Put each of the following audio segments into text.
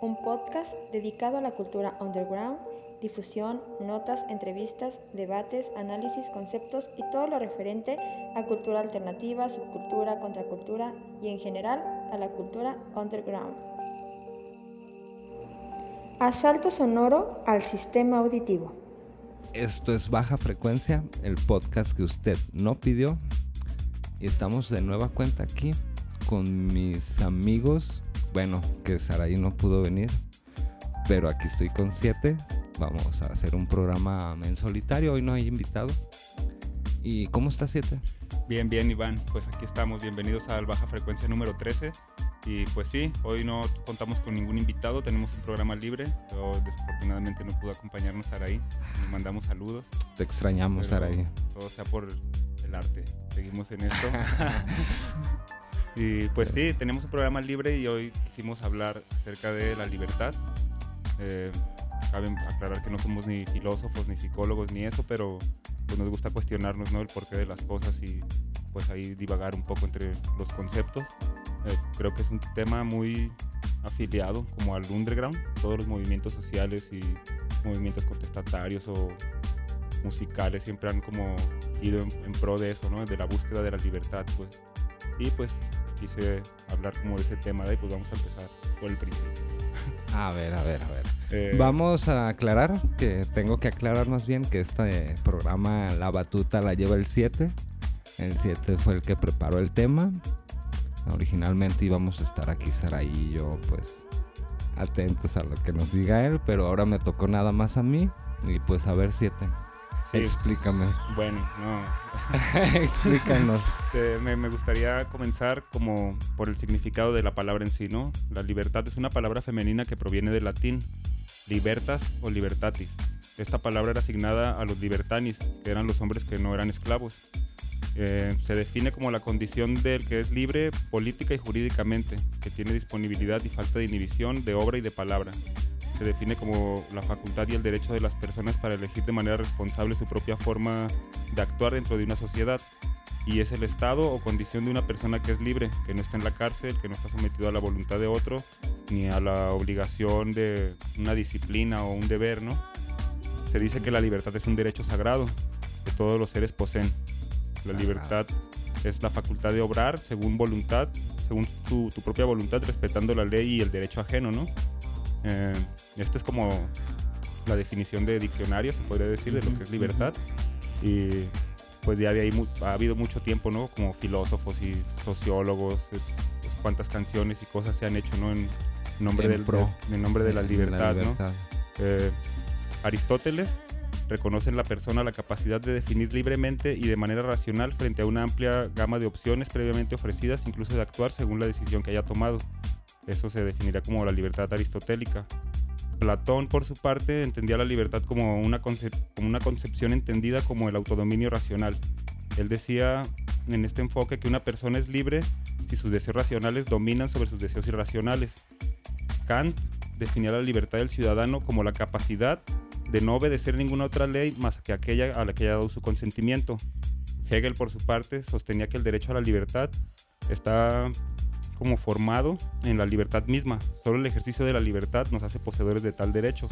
un podcast dedicado a la cultura underground, difusión, notas, entrevistas, debates, análisis, conceptos y todo lo referente a cultura alternativa, subcultura, contracultura y en general a la cultura underground. Asalto sonoro al sistema auditivo. Esto es Baja Frecuencia, el podcast que usted no pidió. Y estamos de nueva cuenta aquí con mis amigos. Bueno, que Saraí no pudo venir, pero aquí estoy con siete. Vamos a hacer un programa en solitario. Hoy no hay invitado. ¿Y cómo está siete? Bien, bien, Iván. Pues aquí estamos. Bienvenidos al Baja Frecuencia número 13. Y pues sí, hoy no contamos con ningún invitado, tenemos un programa libre, pero desafortunadamente no pudo acompañarnos Saraí. Le mandamos saludos. Te extrañamos, Saraí. Todo sea por el arte. Seguimos en esto. y pues sí, tenemos un programa libre y hoy quisimos hablar acerca de la libertad. Eh, cabe aclarar que no somos ni filósofos, ni psicólogos, ni eso, pero pues nos gusta cuestionarnos ¿no? el porqué de las cosas y pues ahí divagar un poco entre los conceptos. Eh, creo que es un tema muy afiliado como al underground, todos los movimientos sociales y movimientos contestatarios o musicales siempre han como ido en, pro de eso, ¿no? De la búsqueda de la libertad, pues. Y pues quise hablar como de ese tema de ahí, pues vamos a empezar por el principio. A ver, a ver, a ver. Eh, vamos a aclarar que tengo que aclarar más bien que este programa La Batuta la lleva el 7. El 7 fue el que preparó el tema Originalmente íbamos a estar aquí Saraí y yo pues atentos a lo que nos diga él, pero ahora me tocó nada más a mí y pues a ver Explícame. Bueno, no. Explícanos. me, me, gustaría comenzar como por el significado de la palabra en sí, ¿no? La libertad es una palabra femenina que proviene del latín libertas o libertatis. Esta palabra era asignada a los libertanis, que eran los hombres que no eran esclavos. Eh, se define como la condición del que es libre política y jurídicamente, que tiene disponibilidad y falta de inhibición de obra y de palabra. Se define como la facultad y el derecho de las personas para elegir de manera responsable su propia forma de actuar dentro de una sociedad. Y es el estado o condición de una persona que es libre, que no está en la cárcel, que no está sometido a la voluntad de otro, ni a la obligación de una disciplina o un deber, ¿no? Se dice que la libertad es un derecho sagrado que todos los seres poseen la libertad es la facultad de obrar según voluntad, según tu, propia voluntad, respetando la ley y el derecho ajeno, ¿no? Eh, esta es como la definición de diccionario, se podría decir, de lo que es libertad. Y pues ya de ahí ha habido mucho tiempo, ¿no? Como filósofos y sociólogos, eh, pues, cuántas canciones y cosas se han hecho, ¿no? En nombre, del, pro, en nombre de la libertad, ¿no? Eh, Aristóteles reconoce en la persona la capacidad de definir libremente y de manera racional frente a una amplia gama de opciones previamente ofrecidas, incluso de actuar según la decisión que haya tomado. Eso se definirá como la libertad aristotélica. Platón, por su parte, entendía la libertad como una, como una concepción entendida como el autodominio racional. Él decía en este enfoque que una persona es libre si sus deseos racionales dominan sobre sus deseos irracionales. Kant definía la libertad del ciudadano como la capacidad de no obedecer ninguna otra ley más que aquella a la que haya dado su consentimiento. Hegel, por su parte, sostenía que el derecho a la libertad está como formado en la libertad misma. Solo el ejercicio de la libertad nos hace poseedores de tal derecho.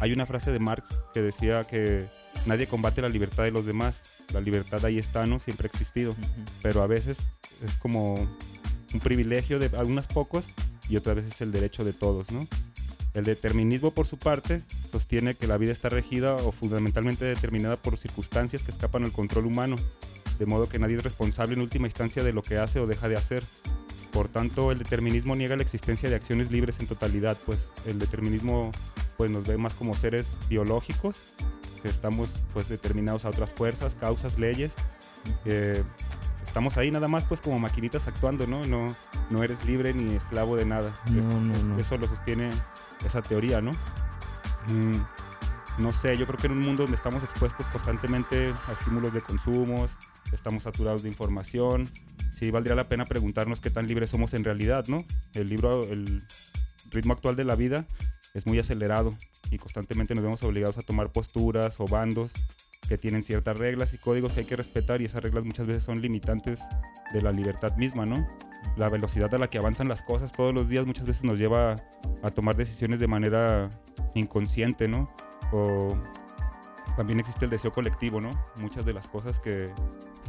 Hay una frase de Marx que decía que nadie combate la libertad de los demás. La libertad ahí está, ¿no? Siempre ha existido. Pero a veces es como un privilegio de algunos pocos y otras veces es el derecho de todos, ¿no? El determinismo, por su parte, sostiene que la vida está regida o fundamentalmente determinada por circunstancias que escapan al control humano, de modo que nadie es responsable en última instancia de lo que hace o deja de hacer. Por tanto, el determinismo niega la existencia de acciones libres en totalidad, pues el determinismo pues, nos ve más como seres biológicos, que estamos pues, determinados a otras fuerzas, causas, leyes. Eh, estamos ahí nada más pues como maquinitas actuando, ¿no? No, no eres libre ni esclavo de nada. Eso lo sostiene esa teoría, ¿no? Mm, no sé, yo creo que en un mundo donde estamos expuestos constantemente a estímulos de consumos, estamos saturados de información, sí valdría la pena preguntarnos qué tan libres somos en realidad, ¿no? El libro, el ritmo actual de la vida es muy acelerado y constantemente nos vemos obligados a tomar posturas o bandos que tienen ciertas reglas y códigos que hay que respetar y esas reglas muchas veces son limitantes de la libertad misma, ¿no? La velocidad a la que avanzan las cosas todos los días muchas veces nos lleva a tomar decisiones de manera inconsciente, ¿no? O también existe el deseo colectivo, ¿no? Muchas de las cosas que,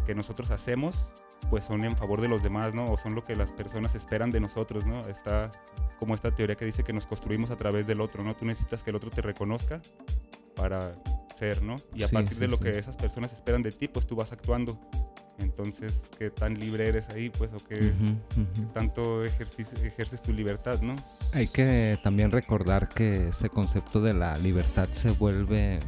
que nosotros hacemos pues son en favor de los demás, ¿no? O son lo que las personas esperan de nosotros, ¿no? Está como esta teoría que dice que nos construimos a través del otro, ¿no? Tú necesitas que el otro te reconozca para ser, ¿no? Y a partir de lo que esas personas esperan de ti, pues tú vas actuando. Entonces, ¿qué tan libre eres ahí? Pues, o qué, tanto ejerces tu libertad, ¿no? Hay que también recordar que ese concepto de la libertad se vuelve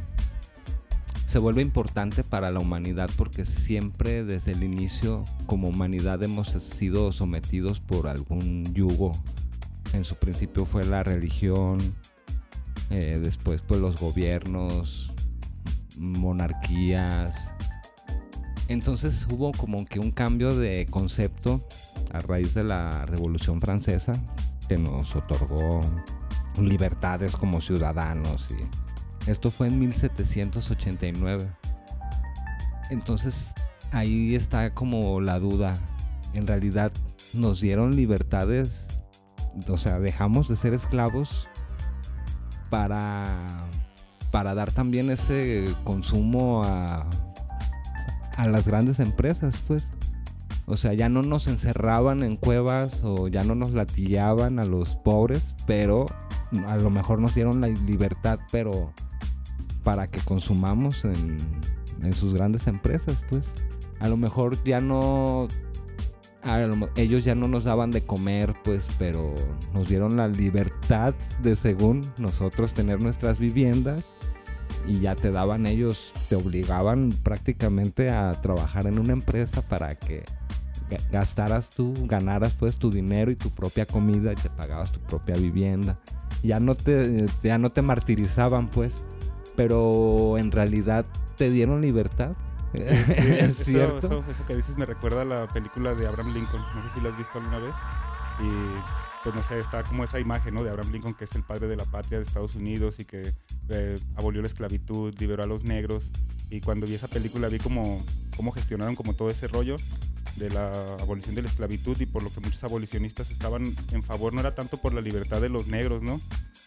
se vuelve importante para la humanidad porque siempre desde el inicio como humanidad hemos sido sometidos por algún yugo. En su principio fue la religión, eh, después pues los gobiernos, monarquías. Entonces hubo como que un cambio de concepto a raíz de la Revolución Francesa que nos otorgó libertades como ciudadanos y esto fue en 1789. Entonces ahí está como la duda. En realidad nos dieron libertades, o sea, dejamos de ser esclavos para, para dar también ese consumo a, a las grandes empresas, pues. O sea, ya no nos encerraban en cuevas o ya no nos latillaban a los pobres, pero a lo mejor nos dieron la libertad, pero para que consumamos en, sus grandes empresas, pues. A lo mejor ya no ellos ya no nos daban de comer, pues, pero nos dieron la libertad de, según nosotros, tener nuestras viviendas y ya te daban ellos, te obligaban prácticamente a trabajar en una empresa para que gastaras tú, ganaras pues tu dinero y tu propia comida y te pagabas tu propia vivienda. Ya no te, ya no te martirizaban, pues pero en realidad te dieron libertad. ¿Es cierto? Eso, que dices me recuerda a la película de Abraham Lincoln. No sé si la has visto alguna vez. Y pues no sé, está como esa imagen ¿no? de Abraham Lincoln, que es el padre de la patria de Estados Unidos y que eh, abolió la esclavitud, liberó a los negros. Y cuando vi esa película vi como cómo gestionaron como todo ese rollo de la abolición de la esclavitud y por lo que muchos abolicionistas estaban en favor, no era tanto por la libertad de los negros, ¿no?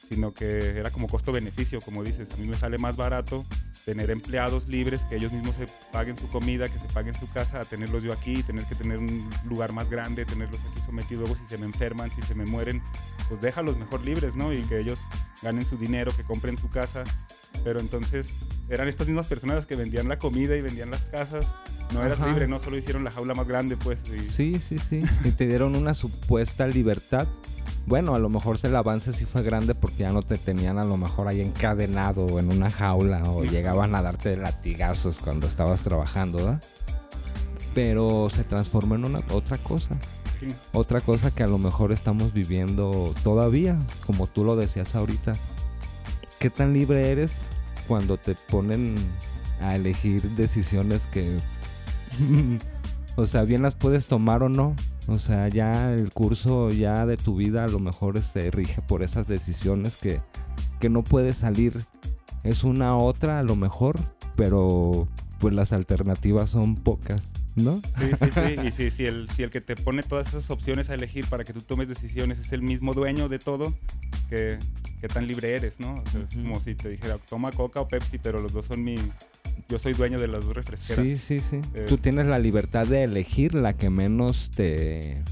sino que era como costo-beneficio, como dices, a mí me sale más barato tener empleados libres, que ellos mismos se paguen su comida, que se paguen su casa, a tenerlos yo aquí, tener que tener un lugar más grande, tenerlos aquí sometidos, luego si se me enferman, si se me mueren, pues déjalos mejor libres, ¿no? Y que ellos ganen su dinero, que compren su casa. Pero entonces eran estas mismas personas que vendían la comida y vendían las casas. No eras libre, no solo hicieron la jaula más grande, pues. Sí, sí, sí. y te dieron una supuesta libertad bueno, a lo mejor el avance sí fue grande porque ya no te tenían a lo mejor ahí encadenado en una jaula o llegaban a darte latigazos cuando estabas trabajando, ¿verdad? Pero se transformó en una otra cosa. Otra cosa que a lo mejor estamos viviendo todavía, como tú lo decías ahorita. ¿Qué tan libre eres cuando te ponen a elegir decisiones que, o sea, bien las puedes tomar o no? O sea, ya el curso ya de tu vida a lo mejor se este, rige por esas decisiones que, no puedes salir. Es una otra a lo mejor, pero pues las alternativas son pocas. ¿No? Sí, sí, sí. Y si, si, el, si el que te pone todas esas opciones a elegir para que tú tomes decisiones es el mismo dueño de todo, que, tan libre eres, ¿no? Es como si te dijera, toma Coca o Pepsi, pero los dos son mi, yo soy dueño de las dos refresqueras. Sí, sí, sí. Eh, Tú tienes la libertad de elegir la que menos te,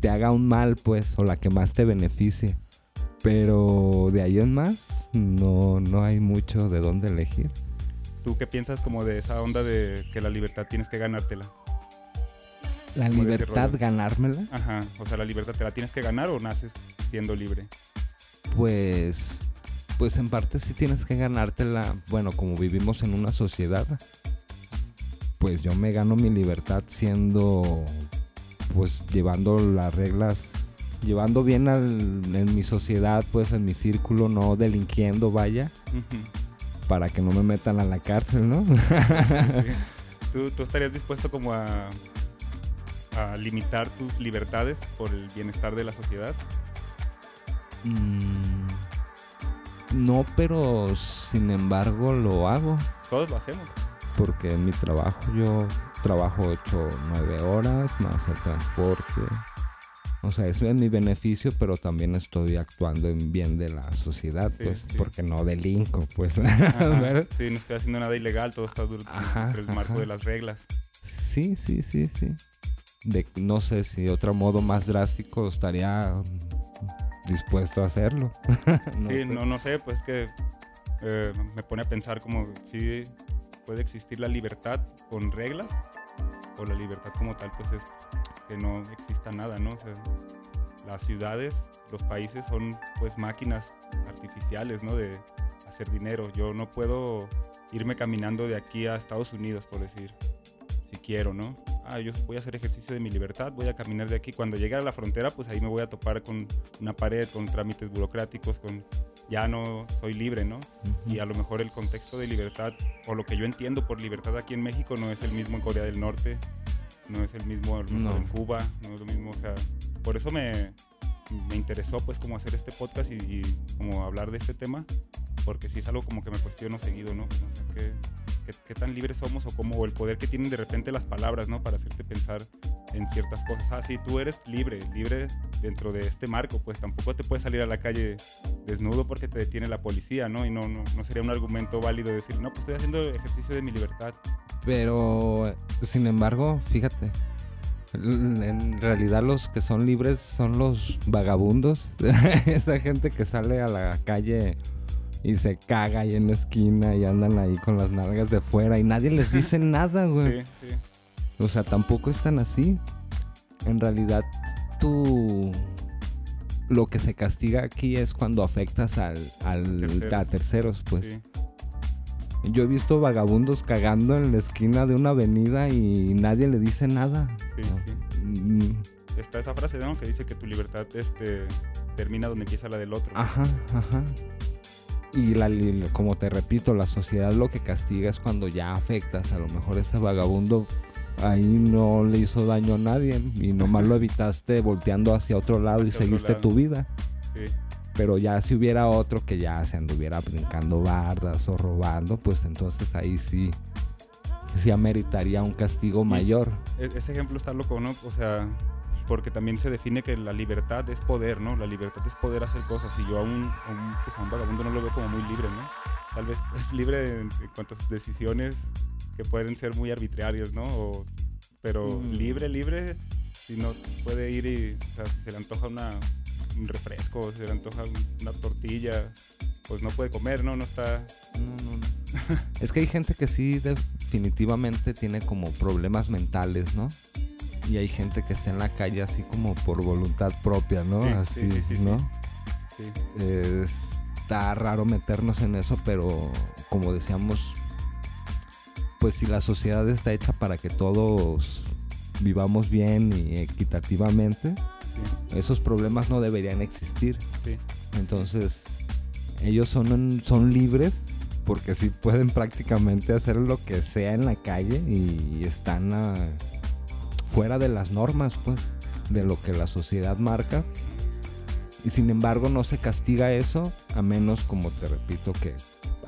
te haga un mal, pues, o la que más te beneficie. Pero de ahí en más, no, no hay mucho de dónde elegir. ¿Tú qué piensas como de esa onda de que la libertad tienes que ganártela? ¿La libertad ganármela? Ajá, o sea, la libertad te la tienes que ganar o naces siendo libre. Pues pues en parte sí tienes que ganártela, bueno, como vivimos en una sociedad, pues yo me gano mi libertad siendo, pues llevando las reglas, llevando bien en mi sociedad, pues en mi círculo, no delinquiendo, vaya, para que no me metan a la cárcel, ¿no? ¿Tú, ¿Tú, estarías dispuesto como a, a limitar tus libertades por el bienestar de la sociedad? Mm, no, pero sin embargo lo hago. Todos lo hacemos. Porque en mi trabajo yo trabajo 8 o 9 horas más el transporte. O sea, eso es mi beneficio, pero también estoy actuando en bien de la sociedad, pues, porque no delinco, pues. sí, no estoy haciendo nada ilegal, todo está dentro del marco de las reglas. Sí, sí, sí, sí. De, no sé si otro modo más drástico estaría dispuesto a hacerlo. sí, no, no sé, pues que eh, me pone a pensar como si puede existir la libertad con reglas o la libertad como tal pues es que no exista nada, ¿no? las ciudades, los países son pues máquinas artificiales, ¿no? De hacer dinero. Yo no puedo irme caminando de aquí a Estados Unidos, por decir, si quiero, ¿no? Ah, yo voy a hacer ejercicio de mi libertad, voy a caminar de aquí. Cuando llegue a la frontera, pues ahí me voy a topar con una pared, con trámites burocráticos, con ya no soy libre, ¿no? Y a lo mejor el contexto de libertad, o lo que yo entiendo por libertad aquí en México, no es el mismo en Corea del Norte, no es el mismo en Cuba, no es lo mismo, o sea, por eso me, me interesó pues como hacer este podcast y, como hablar de este tema, porque sí es algo como que me cuestiono seguido, ¿no? O sea, que qué, tan libres somos o cómo el poder que tienen de repente las palabras, ¿no? Para hacerte pensar en ciertas cosas. Ah, sí, tú eres libre, libre dentro de este marco, pues tampoco te puedes salir a la calle desnudo porque te detiene la policía, ¿no? Y no, no, no sería un argumento válido decir, no, pues estoy haciendo ejercicio de mi libertad. Pero, sin embargo, fíjate, en realidad los que son libres son los vagabundos, esa gente que sale a la calle y se caga ahí en la esquina y andan ahí con las nalgas de fuera y nadie les dice nada, güey. Sí, sí. O sea, tampoco están así. En realidad, tú lo que se castiga aquí es cuando afectas al, a terceros, pues. Yo he visto vagabundos cagando en la esquina de una avenida y nadie le dice nada. Sí, sí. Mm. Está esa frase, ¿no? Que dice que tu libertad este, termina donde empieza la del otro. Ajá, ajá. Y la, como te repito, la sociedad lo que castiga es cuando ya afectas. A lo mejor ese vagabundo ahí no le hizo daño a nadie y nomás lo evitaste volteando hacia otro lado y seguiste tu vida. Pero ya si hubiera otro que ya se anduviera brincando bardas o robando, pues entonces ahí sí, sí ameritaría un castigo mayor. E-, ese ejemplo está loco, ¿no? O sea, porque también se define que la libertad es poder, ¿no? La libertad es poder hacer cosas y yo a un, pues a un, vagabundo no lo veo como muy libre, ¿no? Tal vez es libre en, cuanto a sus decisiones que pueden ser muy arbitrarias, ¿no? pero mm. libre, libre, si no puede ir y, o sea, si se le antoja una, un refresco, si se le antoja una tortilla, pues no puede comer, ¿no? No está... No, no, no. es que hay gente que sí definitivamente tiene como problemas mentales, ¿no? Y hay gente que está en la calle así como por voluntad propia, ¿no? así, ¿no? está raro meternos en eso, pero como decíamos, pues si la sociedad está hecha para que todos vivamos bien y equitativamente, esos problemas no deberían existir. Entonces, ellos son, son libres porque sí pueden prácticamente hacer lo que sea en la calle y están a fuera de las normas, pues, de lo que la sociedad marca. Y sin embargo no se castiga eso a menos, como te repito, que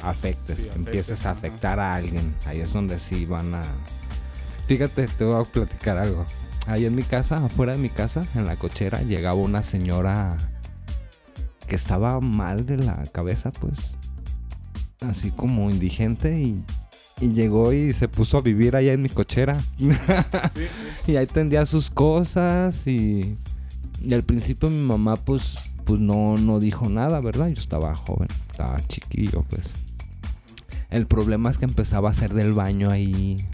afectes, empieces a afectar a alguien. Ahí es donde sí van a... Fíjate, te voy a platicar algo. Ahí en mi casa, afuera de mi casa, en la cochera, llegaba una señora que estaba mal de la cabeza, pues. Así como indigente y y llegó y se puso a vivir allá en mi cochera. y ahí tendía sus cosas y, y al principio mi mamá pues, pues no, no dijo nada, ¿verdad? Yo estaba joven, estaba chiquillo pues. El problema es que empezaba a hacer del baño ahí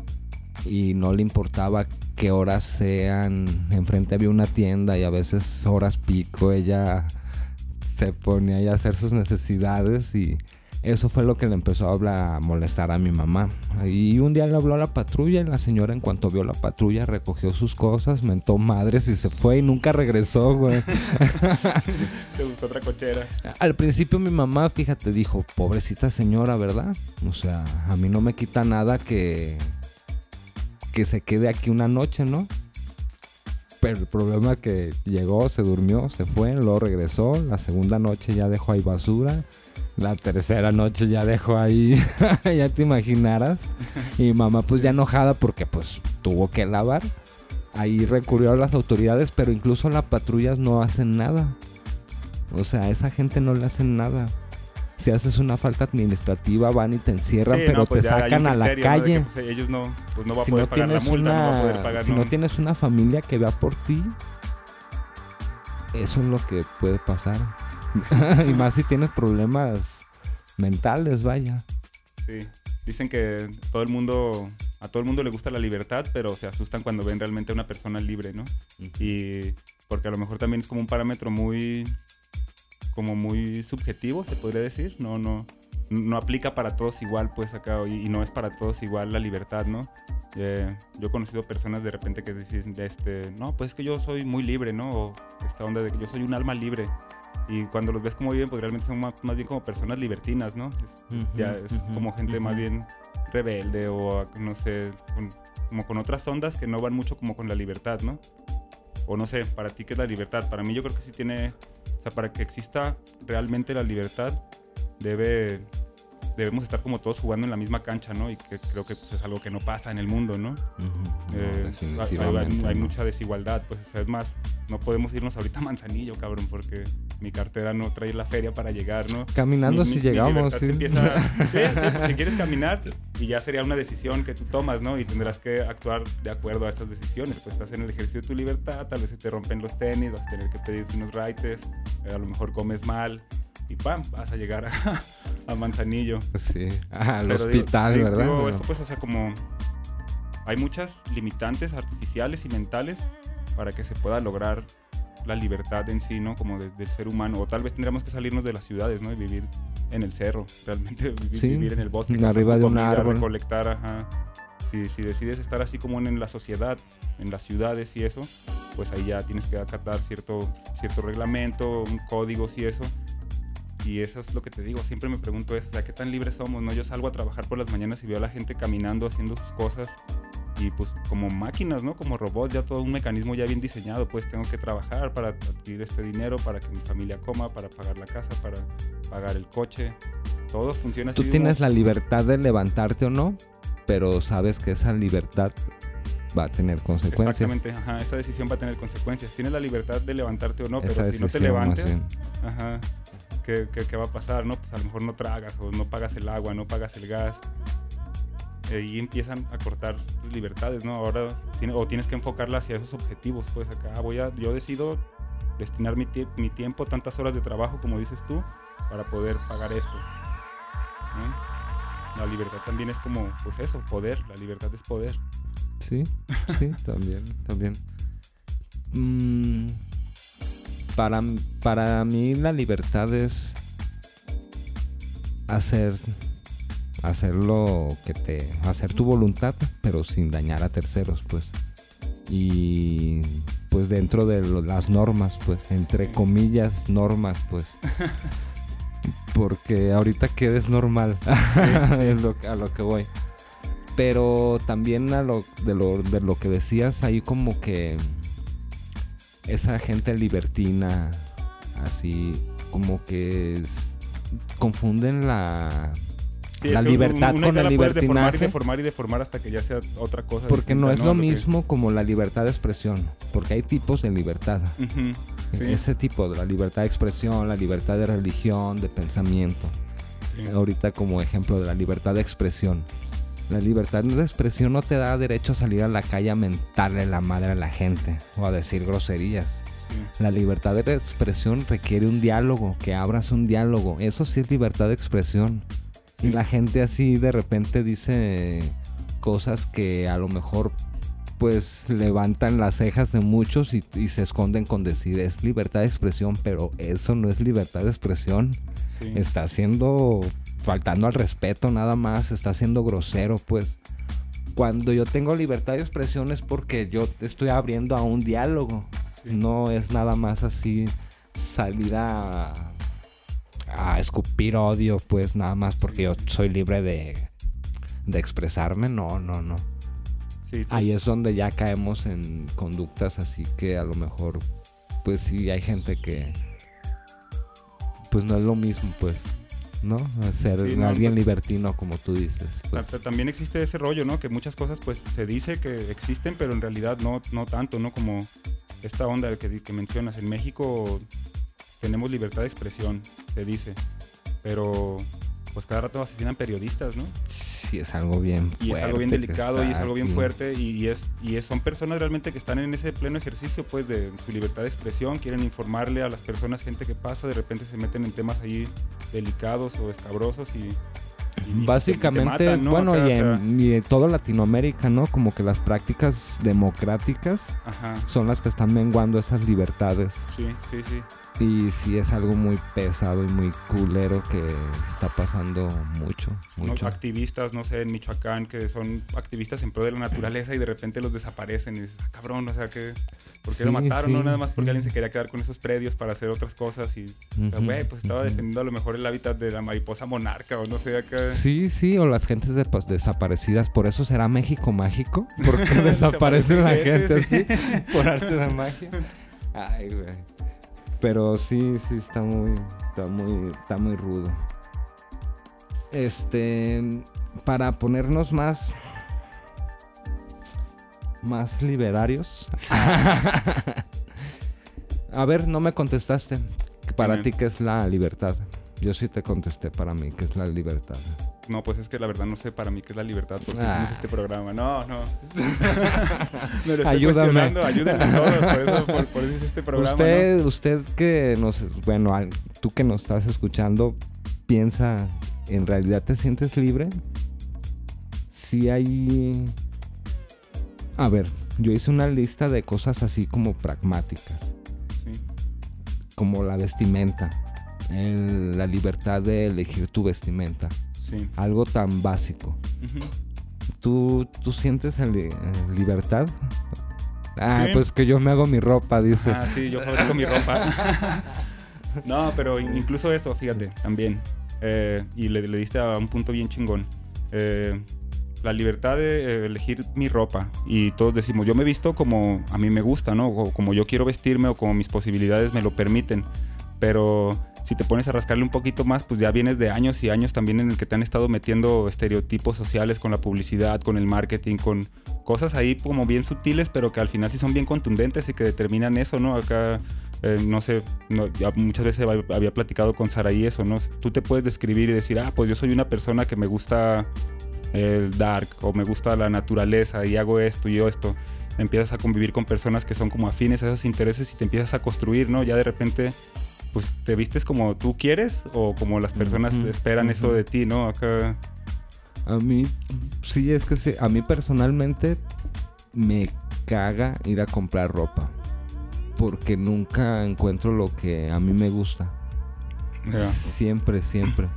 y no le importaba qué horas sean. Enfrente había una tienda y a veces horas pico ella se ponía ahí a hacer sus necesidades y Eso fue lo que le empezó a, hablar, a molestar a mi mamá. Y un día le habló a la patrulla y la señora en cuanto vio la patrulla recogió sus cosas, mentó madres y se fue y nunca regresó, güey. Te gustó otra cochera. Al principio mi mamá, fíjate, dijo, pobrecita señora, ¿verdad? O sea, a mí no me quita nada que, que se quede aquí una noche, ¿no? Pero el problema es que llegó, se durmió, se fue, luego regresó. La segunda noche ya dejó ahí basura. La tercera noche ya dejó ahí, ya te imaginarás. Y mamá pues ya enojada porque pues tuvo que lavar. Ahí recurrió a las autoridades, pero incluso las patrullas no hacen nada. O sea, a esa gente no le hacen nada. Si haces una falta administrativa, van y te encierran, Sí, pero no, pues te sacan a la calle. pues, ellos no, pues no va a si poder no tienes una, si no tienes una familia que vea por ti, eso es lo que puede pasar. y más si tienes problemas mentales, vaya. Sí. Dicen que todo el mundo, a todo el mundo le gusta la libertad, pero se asustan cuando ven realmente a una persona libre, ¿no? Y porque a lo mejor también es como un parámetro muy, como muy subjetivo, se podría decir. No, no, no aplica para todos igual, pues acá, y, y no es para todos igual la libertad, ¿no? Eh, yo he conocido personas de repente que dicen, este, no, pues es que yo soy muy libre, ¿no? O esta onda de que yo soy un alma libre. Y cuando los ves como viven, pues realmente son más, más bien como personas libertinas, ¿no? Es- Ujú, ya es ujú, como gente más ujú. bien rebelde o no sé, con- como con otras ondas que no van mucho como con la libertad, ¿no? O no sé, para ti qué es la libertad. Para mí yo creo que sí tiene, o sea, para que exista realmente la libertad, debe, debemos estar como todos jugando en la misma cancha, ¿no? Y que creo que pues, es algo que no pasa en el mundo, ¿no? No, Eh, hay- hay, definitivamente hay no. mucha desigualdad, pues o sea, es más, no podemos irnos ahorita a Manzanillo, cabrón, porque mi cartera no trae la feria para llegar, ¿no? Caminando Mi- si mi- mi llegamos, libertad sí. empieza- sí, sí, pues, si quieres caminar y ya sería una decisión que tú tomas, ¿no? Y tendrás que actuar de acuerdo a estas decisiones. Pues estás en el ejercicio de tu libertad, tal vez se te rompen los tenis, vas a tener que pedirte unos raites, eh, a lo mejor comes mal y ¡pam! vas a llegar a, a Manzanillo. Sí, al Pero hospital, digo- ¿verdad? digo esto, pues, o sea, como hay muchas limitantes artificiales y mentales para que se pueda lograr la libertad en sí, ¿no? Como de- del ser humano. O tal vez tendríamos que salirnos de las ciudades, ¿no? Y vivir en el cerro, realmente vivir, Sí, vivir en el bosque. arriba de un árbol. Recolectar, ajá. Si, si decides estar así como en la sociedad, en las ciudades y eso, pues ahí ya tienes que acatar cierto, cierto reglamento, un códigos y eso. Y eso es lo que te digo, siempre me pregunto eso, o sea, ¿qué tan libres somos? ¿no? Yo salgo a trabajar por las mañanas y veo a la gente caminando, haciendo sus cosas y pues como máquinas, ¿no? Como robots, ya todo un mecanismo ya bien diseñado, pues tengo que trabajar para adquirir este dinero, para que mi familia coma, para pagar la casa, para pagar el coche, todo funciona así. Tú como- tienes la libertad de levantarte o no, pero sabes que esa libertad va a tener consecuencias. Exactamente, ajá, esa decisión va a tener consecuencias. Tienes la libertad de levantarte o no, Esa pero si no te bien. Ajá. ¿Qué, qué, qué va a pasar? No, pues a lo mejor no tragas o no pagas el agua, no pagas el gas. Eh, y empiezan a cortar tus libertades, ¿no? Ahora tiene- o tienes que enfocarla hacia esos objetivos, pues acá voy a, yo decido destinar mi, tie- mi tiempo, tantas horas de trabajo, como dices tú, para poder pagar esto. La libertad también es como, pues eso, poder, la libertad es poder. Sí, sí, también, también. Mm, para, para mí la libertad es hacer hacer lo que te hacer tu voluntad, pero sin dañar a terceros, pues. Y pues dentro de lo- las normas, pues, entre comillas, normas, pues. Porque ahorita quedes normal, es lo- a lo que voy. Pero también a lo, de, lo, de lo que decías, ahí como que esa gente libertina, así como que es- confunden la, Sí, la libertad una con el la puedes deformar y libertinaje. deformar y deformar hasta que ya sea otra cosa. Porque no es lo que- mismo como la libertad de expresión, porque hay tipos de libertad. Sí, Ese tipo de la libertad de expresión, la libertad de religión, de pensamiento. sí. Ahorita como ejemplo de la libertad de expresión. La libertad de expresión no te da derecho a salir a la calle a mentarle la madre a la gente o a decir groserías. Sí. La libertad de expresión requiere un diálogo, que abras un diálogo. Eso sí es libertad de expresión. Y la gente así de repente dice cosas que a lo mejor pues levantan las cejas de muchos y, y se esconden con decir es libertad de expresión, pero eso no es libertad de expresión. Sí. Está siendo faltando al respeto nada más, está siendo grosero, pues. Cuando yo tengo libertad de expresión es porque yo estoy abriendo a un diálogo. No es nada más así salir a, a escupir odio, pues nada más porque yo soy libre de, de expresarme. No, no, no. Ahí es donde ya caemos en conductas así que a lo mejor, pues sí, hay gente que, pues no es lo mismo, pues. ¿No? Ser alguien libertino, como tú dices. Pues. También existe ese rollo, ¿no? Que muchas cosas, pues, se dice que existen, pero en realidad no, no tanto, ¿no? Como esta onda que, que mencionas. En México tenemos libertad de expresión, se dice, pero pues cada rato asesinan periodistas, ¿no? Sí, es algo bien fuerte. Y es algo bien delicado y es algo bien fuerte y, es, y son personas realmente que están en ese pleno ejercicio pues de su libertad de expresión, quieren informarle a las personas, gente que pasa, de repente se meten en temas ahí delicados o escabrosos y... Básicamente, bueno, y, en, toda Latinoamérica, ¿no? Como que las prácticas democráticas son las que están menguando esas libertades. Sí, sí, sí. Y sí es algo muy pesado y muy culero que está pasando mucho. mucho. Activistas, no sé, en Michoacán, que son activistas en pro de la naturaleza y de repente los desaparecen. Y dices, ah, cabrón, o sea, que ¿por qué lo mataron? no nada más porque alguien se quería quedar con esos predios para hacer otras cosas. Y, güey, pues estaba defendiendo a lo mejor el hábitat de la mariposa monarca o no sé, acá. Sí, sí, o las gentes de, pues, desaparecidas. Por eso será México mágico. Porque desaparece la gente, así, por arte de magia. Ay, güey. Pero sí, sí, está muy, está muy, está muy rudo. Este, para ponernos más, más liberarios. A ver, no me contestaste. Para ti, ¿qué es la libertad? Yo sí te contesté para mí, ¿qué es la libertad? No, pues es que la verdad no sé para mí qué es la libertad porque ah. hicimos este programa. No, no. Me lo estoy Ayúdame. Ayúdenme todos. Por eso, por, eso hice este programa. Usted, usted que nos... Bueno, tú que nos estás escuchando, piensa, ¿en realidad te sientes libre? Si hay... A ver, yo hice una lista de cosas así como pragmáticas. Sí. Como la vestimenta. la libertad de elegir tu vestimenta algo tan básico. ¿Tú, ¿Tú sientes libertad? Ah, pues que yo me hago mi ropa, dice. Ah, sí, yo fabrico mi ropa. no, pero incluso eso, fíjate, también. Eh, y le, diste a un punto bien chingón. Eh, la libertad de eh, elegir mi ropa. Y todos decimos, yo me visto como a mí me gusta, ¿no? O como yo quiero vestirme o como mis posibilidades me lo permiten. Pero si te pones a rascarle un poquito más, pues ya vienes de años y años también en el que te han estado metiendo estereotipos sociales con la publicidad, con el marketing, con cosas ahí como bien sutiles, pero que al final sí son bien contundentes y que determinan eso, ¿no? Acá, eh, no sé, muchas veces había platicado con Saraí eso, ¿no? Tú te puedes describir y decir, ah, pues yo soy una persona que me gusta el dark o me gusta la naturaleza y hago esto y yo esto empiezas a convivir con personas que son como afines a esos intereses y te empiezas a construir, ¿no? Ya de repente pues te vistes como tú quieres o como las personas esperan eso de ti, ¿no? Acá... A mí, sí, es que sí, a mí personalmente me caga ir a comprar ropa. Porque nunca encuentro lo que a mí me gusta. Siempre, siempre.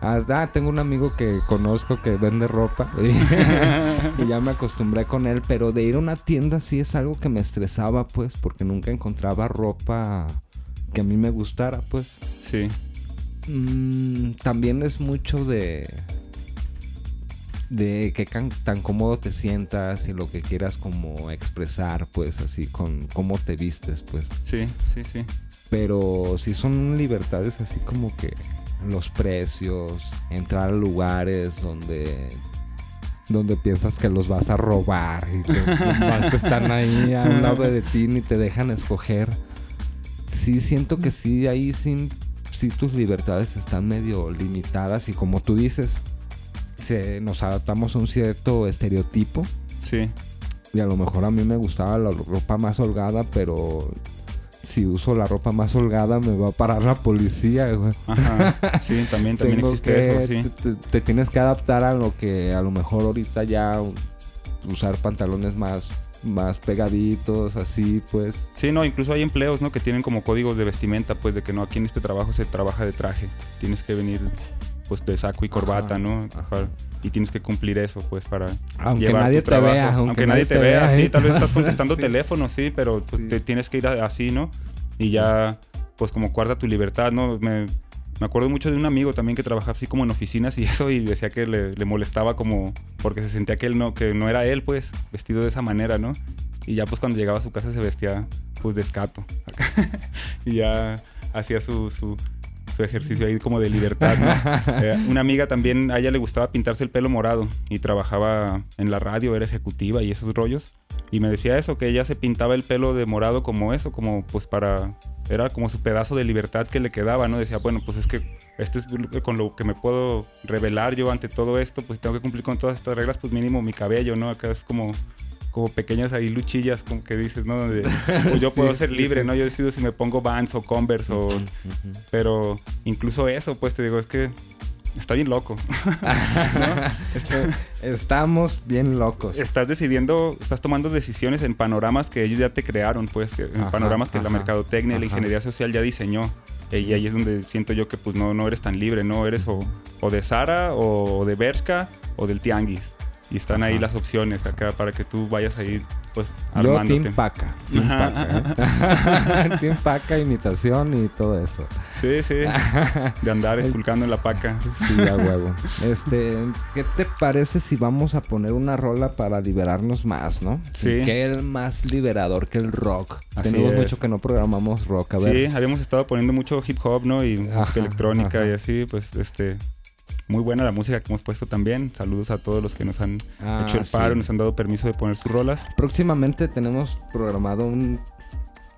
Ah, tengo un amigo que conozco que vende ropa y, ya me acostumbré con él, pero de ir a una tienda sí es algo que me estresaba, pues, porque nunca encontraba ropa que a mí me gustara, pues. Sí. Mm, también es mucho de de qué tan cómodo te sientas y lo que quieras como expresar, pues así con cómo te vistes, pues. Sí, sí, sí. Pero sí son libertades así como que los precios, entrar a lugares donde donde piensas que los vas a robar y que más están ahí a un lado de ti ni te dejan escoger sí siento que sí, ahí sí, tus libertades están medio limitadas y como tú dices, se, nos adaptamos a un cierto estereotipo. Sí. Y a lo mejor a mí me gustaba la ropa más holgada, pero si uso la ropa más holgada me va a parar la policía, güey. Ajá. Sí, también, también existe eso, sí. Te, te, tienes que adaptar a lo que a lo mejor ahorita ya usar pantalones más más pegaditos, así pues. Sí, no, incluso hay empleos, ¿no? Que tienen como códigos de vestimenta, pues de que no, aquí en este trabajo se trabaja de traje. Tienes que venir pues de saco y corbata, ¿no? y tienes que cumplir eso, pues, para aunque nadie te vea, aunque, nadie te, vea, sí, tal vez estás contestando teléfono, sí, pero pues, te tienes que ir así, ¿no? Y ya, pues, como guarda tu libertad, ¿no? Me, me acuerdo mucho de un amigo también que trabajaba así como en oficinas y eso y decía que le, le, molestaba como porque se sentía que él no que no era él pues vestido de esa manera no y ya pues cuando llegaba a su casa se vestía pues de escato. Y ya hacía su, su, su, ejercicio ahí como de libertad ¿no? Eh, una amiga también a ella le gustaba pintarse el pelo morado y trabajaba en la radio era ejecutiva y esos rollos. Y me decía eso que ella se pintaba el pelo de morado como eso como pues para era como su pedazo de libertad que le quedaba, ¿no? Decía, bueno, pues es que este es con lo que me puedo revelar yo ante todo esto, pues tengo que cumplir con todas estas reglas, pues mínimo mi cabello, ¿no? Acá es como como pequeñas ahí luchillas, como que dices, ¿no? pues yo puedo ser libre, ¿no? Yo decido si me pongo Vans o Converse o... Pero incluso eso, pues te digo, es que está bien loco. Este, estamos bien locos. Estás decidiendo, estás tomando decisiones en panoramas que ellos ya te crearon, pues, que, en panoramas que la mercadotecnia, la ingeniería social ya diseñó. Y ahí es donde siento yo que pues no, no eres tan libre, ¿no? Eres o, o de Sara o de Bershka o del Tianguis. Y están ahí las opciones acá para que tú vayas ahí pues armándote. Yo Team Paca. Team Paca, ¿eh? Team Paca, imitación y todo eso. Sí, sí. De andar esculcando en la paca. Sí, a huevo. Este, ¿qué te parece si vamos a poner una rola para liberarnos más, no? Sí. Que el más liberador que el rock. Tenemos mucho que no programamos rock, a ver. Sí, habíamos estado poniendo mucho hip hop, ¿no? Y música electrónica y así, pues este muy buena la música que hemos puesto también. Saludos a todos los que nos han ah, hecho el paro, nos han dado permiso de poner sus rolas. Próximamente tenemos programado un,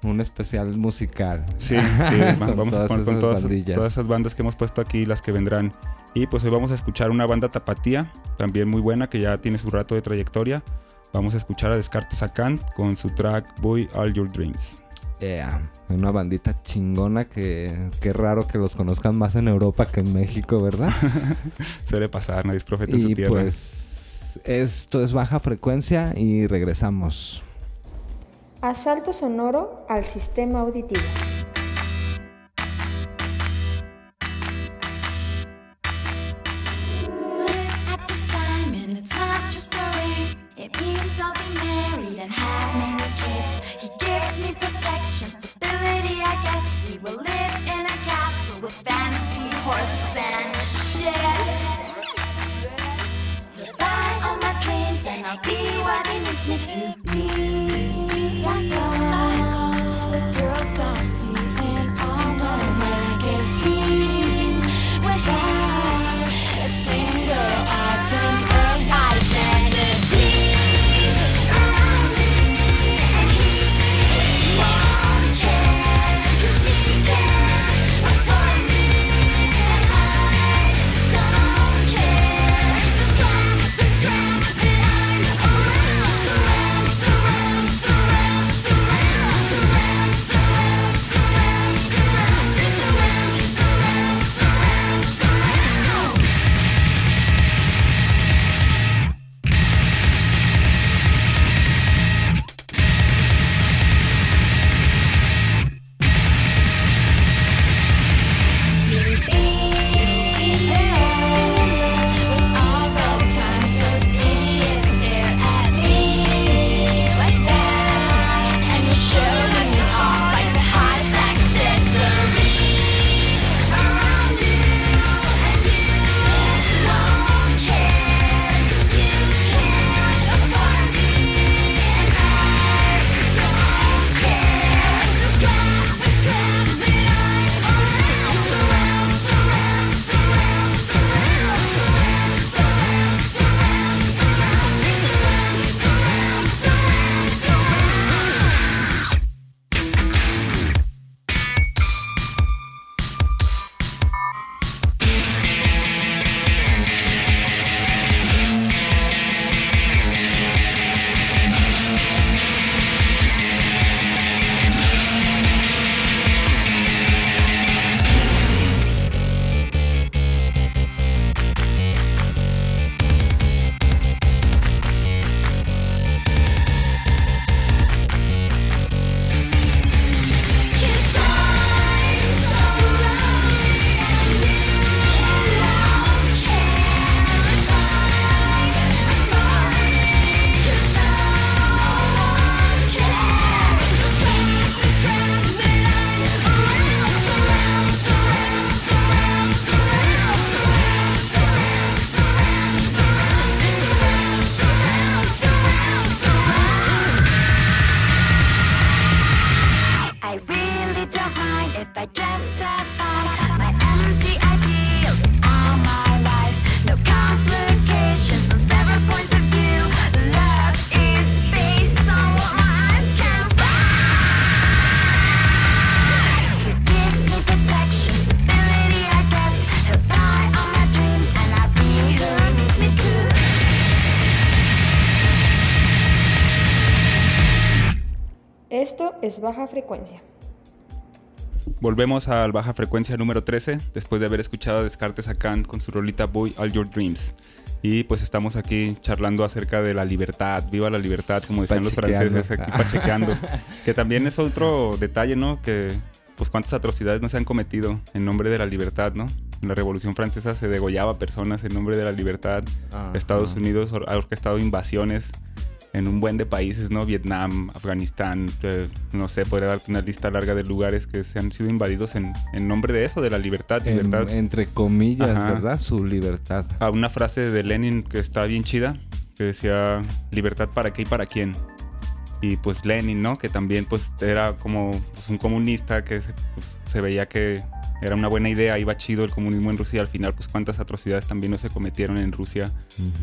un especial musical. Sí, sí, vamos a poner con todas, todas, esas bandas que hemos puesto aquí, las que vendrán. Y pues hoy vamos a escuchar una banda tapatía, también muy buena, que ya tiene su rato de trayectoria. Vamos a escuchar a Descartes Kant con su track Boy All Your Dreams. Yeah. Una bandita chingona que qué raro que los conozcan más en Europa que en México, ¿verdad? Suele pasar, nadie es profeta en su tierra. Pues esto es baja frecuencia y regresamos. Asalto sonoro al sistema auditivo. will live in a castle with fancy horses and shit. Goodbye all my dreams, and I'll be what it needs me to be. Like Baja Frecuencia. Volvemos al Baja Frecuencia número 13, después de haber escuchado a Descartes a Kant con su rolita Boy All Your Dreams. Y pues estamos aquí charlando acerca de la libertad, viva la libertad, como decían los franceses, aquí pachequeando. que también es otro detalle, ¿no? Que pues cuántas atrocidades no se han cometido en nombre de la libertad, ¿no? En la Revolución Francesa se degollaba personas en nombre de la libertad. Estados Unidos ha orquestado invasiones en un buen de países, ¿no? Vietnam, Afganistán, eh, no sé, podría darte una lista larga de lugares que se han sido invadidos en, en nombre de eso, de la libertad. libertad. entre comillas, ¿verdad? Su libertad. A una frase de Lenin que está bien chida, que decía, libertad para qué y para quién. Y pues Lenin, ¿no? Que también pues era como pues, un comunista que se, pues, se veía que era una buena idea, iba chido el comunismo en Rusia y al final pues cuántas atrocidades también no se cometieron en Rusia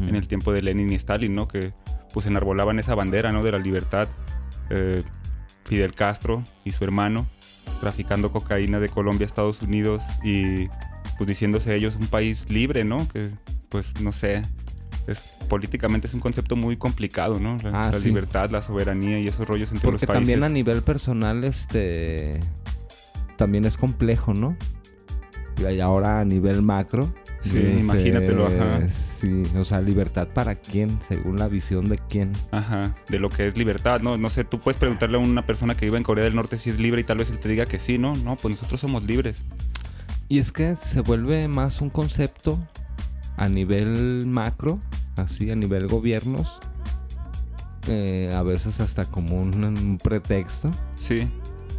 en el tiempo de Lenin y Stalin, ¿no? Que pues enarbolaban esa bandera, ¿no? De la libertad. Eh, Fidel Castro y su hermano traficando cocaína de Colombia a Estados Unidos y pues diciéndose ellos un país libre, ¿no? Que pues no sé, es políticamente es un concepto muy complicado, ¿no? La, ah, libertad, la soberanía y esos rollos entre los países. Porque también a nivel personal este también es complejo, ¿no? Y ahora a nivel macro Sí, imagínatelo, ajá. Sí, o sea, libertad para quién, según la visión de quién. Ajá, de lo que es libertad, ¿no? No sé, tú puedes preguntarle a una persona que vive en Corea del Norte si es libre y tal vez él te diga que sí, ¿no? No, pues nosotros somos libres. Y es que se vuelve más un concepto a nivel macro, así, a nivel gobiernos, eh, a veces hasta como un, un pretexto. Sí.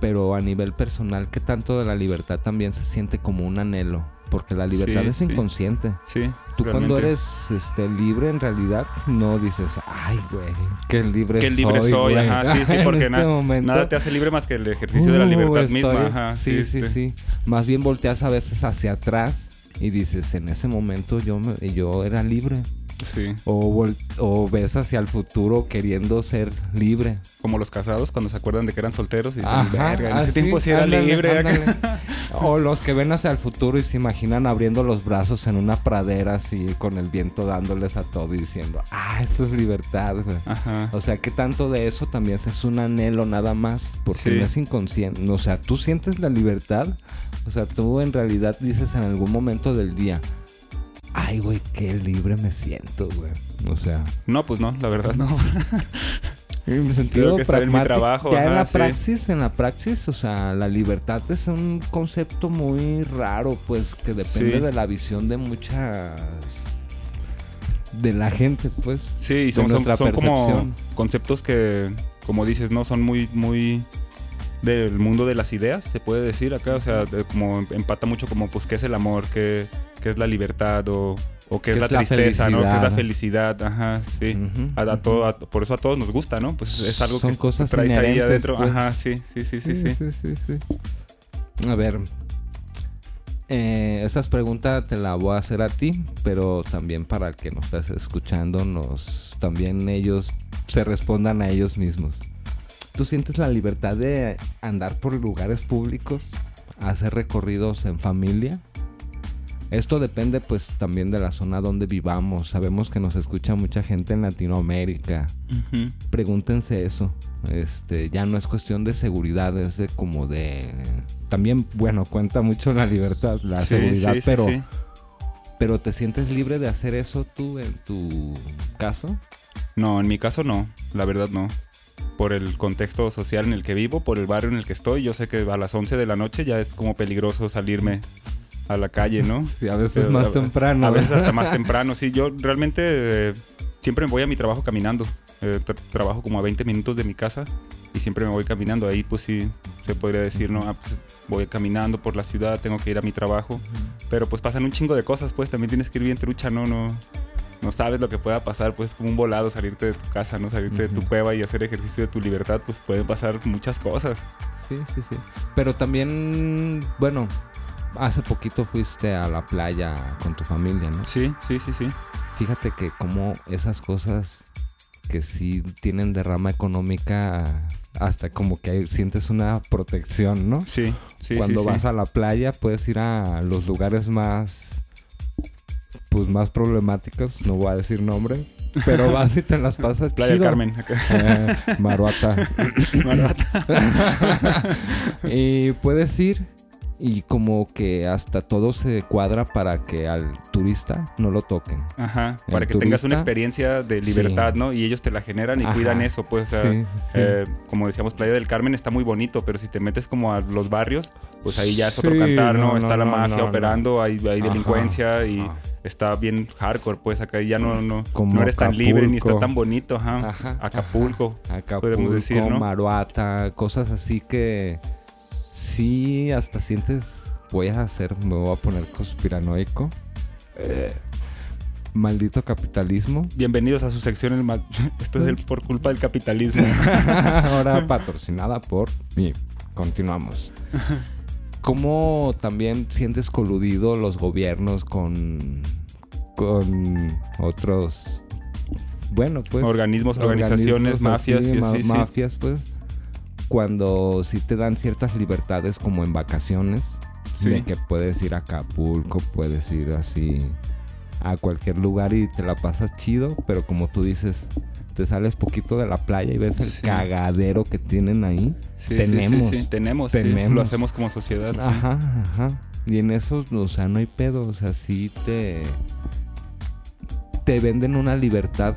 Pero a nivel personal, ¿qué tanto de la libertad también se siente como un anhelo? porque la libertad es inconsciente. Sí. Tú cuando eres este, libre, en realidad, no dices, ay, güey, qué libre qué libre soy. Ajá, sí, sí, porque este nada te hace libre más que el ejercicio de la uh, libertad misma. Ajá, sí, sí, sí, Más bien volteas a veces hacia atrás y dices, en ese momento yo, me, yo era libre. Sí. O, o ves hacia el futuro queriendo ser libre. Como los casados cuando se acuerdan de que eran solteros y dicen, verga, en ese tiempo sí era libre. o los que ven hacia el futuro y se imaginan abriendo los brazos en una pradera así con el viento dándoles a todo y diciendo, ah, esto es libertad, O sea, que tanto de eso también es un anhelo nada más, porque no es inconsciente. O sea, tú sientes la libertad. O sea, tú en realidad dices en algún momento del día, ay, güey, qué libre me siento, güey. O sea. No, pues no, la verdad no. en el sentido que pragmático. En mi trabajo, ya en la praxis, en la praxis, o sea, la libertad es un concepto muy raro, pues, que depende de la visión de muchas de la gente, pues. Sí, y son, son, son como conceptos que, como dices, no son muy, muy del mundo de las ideas, se puede decir acá, o sea, como empata mucho como, pues, qué es el amor, qué, qué es la libertad o, o qué, es, la tristeza, ¿no? ¿Qué es la felicidad? Ajá, sí. a, todo, por eso a todos nos gusta, ¿no? Pues es algo Son que cosas traes ahí adentro. Pues. Ajá, sí sí sí, sí, sí, sí, sí. A ver, eh, esas preguntas te las voy a hacer a ti, pero también para el que nos estás escuchando, nos también ellos se respondan a ellos mismos. ¿Tú sientes la libertad de andar por lugares públicos, hacer recorridos en familia? Esto depende pues también de la zona donde vivamos. Sabemos que nos escucha mucha gente en Latinoamérica. Pregúntense eso. Este, ya no es cuestión de seguridad, es de como de también bueno, cuenta mucho la libertad, la seguridad, pero pero te sientes libre de hacer eso tú en tu caso? No, en mi caso no, la verdad no por el contexto social en el que vivo, por el barrio en el que estoy. Yo sé que a las 11 de la noche ya es como peligroso salirme a la calle, ¿no? Sí, a veces más temprano. A veces hasta más temprano, sí. Yo realmente eh, siempre me voy a mi trabajo caminando. Eh, trabajo como a 20 minutos de mi casa y siempre me voy caminando. Ahí pues sí, se podría decir, ¿no? Ah, pues, voy caminando por la ciudad, tengo que ir a mi trabajo. Pero pues pasan un chingo de cosas, pues también tienes que ir bien trucha, ¿no? No, no sabes lo que pueda pasar, pues como un volado salirte de tu casa, ¿no? Salirte de tu cueva y hacer ejercicio de tu libertad, pues pueden pasar muchas cosas. Sí, sí, sí. Pero también, bueno, hace poquito fuiste a la playa con tu familia, ¿no? Sí, sí, sí, sí. Fíjate que como esas cosas que sí tienen derrama económica, hasta como que sientes una protección, ¿no? Sí, sí. Cuando vas a la playa puedes ir a los lugares más, pues más problemáticos, no voy a decir nombre, pero vas y te las pasas Playa chido. Carmen. Eh, Maruata. y puedes ir y como que hasta todo se cuadra para que al turista no lo toquen. Ajá, El para que tengas una experiencia de libertad, sí. ¿no? Y ellos te la generan y Ajá. cuidan eso, pues, o sea, Sí, sí. eh, como decíamos, Playa del Carmen está muy bonito, pero si te metes como a los barrios, pues ahí ya es otro Sí, cantar, ¿no? no, está no, la no, mafia no, operando, hay, hay Ajá, delincuencia y ajá. está bien hardcore, pues acá ya no, no, Como no eres tan libre ni está tan bonito, ajá. Ajá, Acapulco. Acapulco, podemos decir, ¿no? Maruata, cosas así que sí hasta sientes voy a hacer, me voy a poner conspiranoico. Eh, maldito capitalismo. Bienvenidos a su sección, el esto es el por culpa del capitalismo. Ahora patrocinada por mí. Continuamos. ¿Cómo también sientes coludido los gobiernos con con otros bueno, pues Organismos, organizaciones, organismos mafias, así, y ma- así, sí. mafias, pues cuando sí te dan ciertas libertades como en vacaciones, Sí. de que puedes ir a Acapulco, puedes ir así a cualquier lugar y te la pasas chido, pero como tú dices, te sales poquito de la playa y ves el Sí. cagadero que tienen ahí. Sí, sí, tenemos. sí, tenemos, Tenemos. lo hacemos como sociedad. Ajá, ajá. Y en eso, o sea, no hay pedo. O sea, sí te. Te venden una libertad.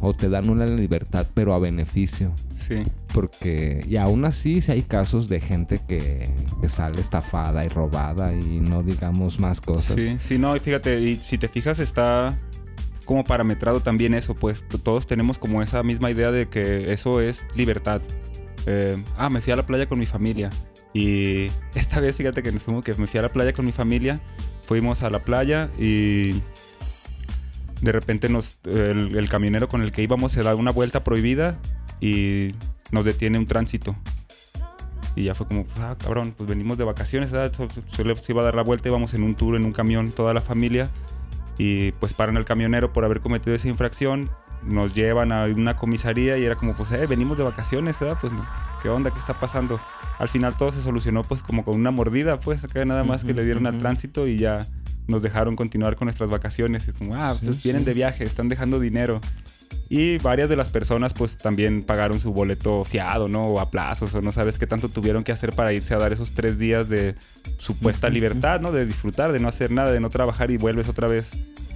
O te dan una libertad, pero a beneficio. Sí. Porque. Y aún así, sí hay casos de gente que, que sale estafada y robada. Y no digamos más cosas. Sí, sí, no, y fíjate, y si te fijas está como parametrado también eso, pues todos tenemos como esa misma idea de que eso es libertad. Eh, ah, me fui a la playa con mi familia. Y esta vez, fíjate que nos fuimos, que me fui a la playa con mi familia, fuimos a la playa y de repente nos, el, el camionero con el que íbamos se da una vuelta prohibida y nos detiene un tránsito. Y ya fue como, pues, ah, cabrón, pues venimos de vacaciones, ¿verdad? So- Solo se iba a dar la vuelta, íbamos en un tour, en un camión, toda la familia. Y pues paran al camionero por haber cometido esa infracción. Nos llevan a una comisaría y era como, pues, eh, venimos de vacaciones, ¿verdad? Pues, ¿qué onda? ¿Qué está pasando? Al final todo se solucionó, pues, como con una mordida, pues, acá nada más que Ujú, le dieron al ujú. tránsito y ya nos dejaron continuar con nuestras vacaciones. Y como, ah, Sí, pues vienen sí. de viaje, están dejando dinero. Y varias de las personas pues también pagaron su boleto fiado, ¿no? O a plazos, o no sabes qué tanto tuvieron que hacer para irse a dar esos tres días de supuesta libertad, ¿no? De disfrutar, de no hacer nada, de no trabajar y vuelves otra vez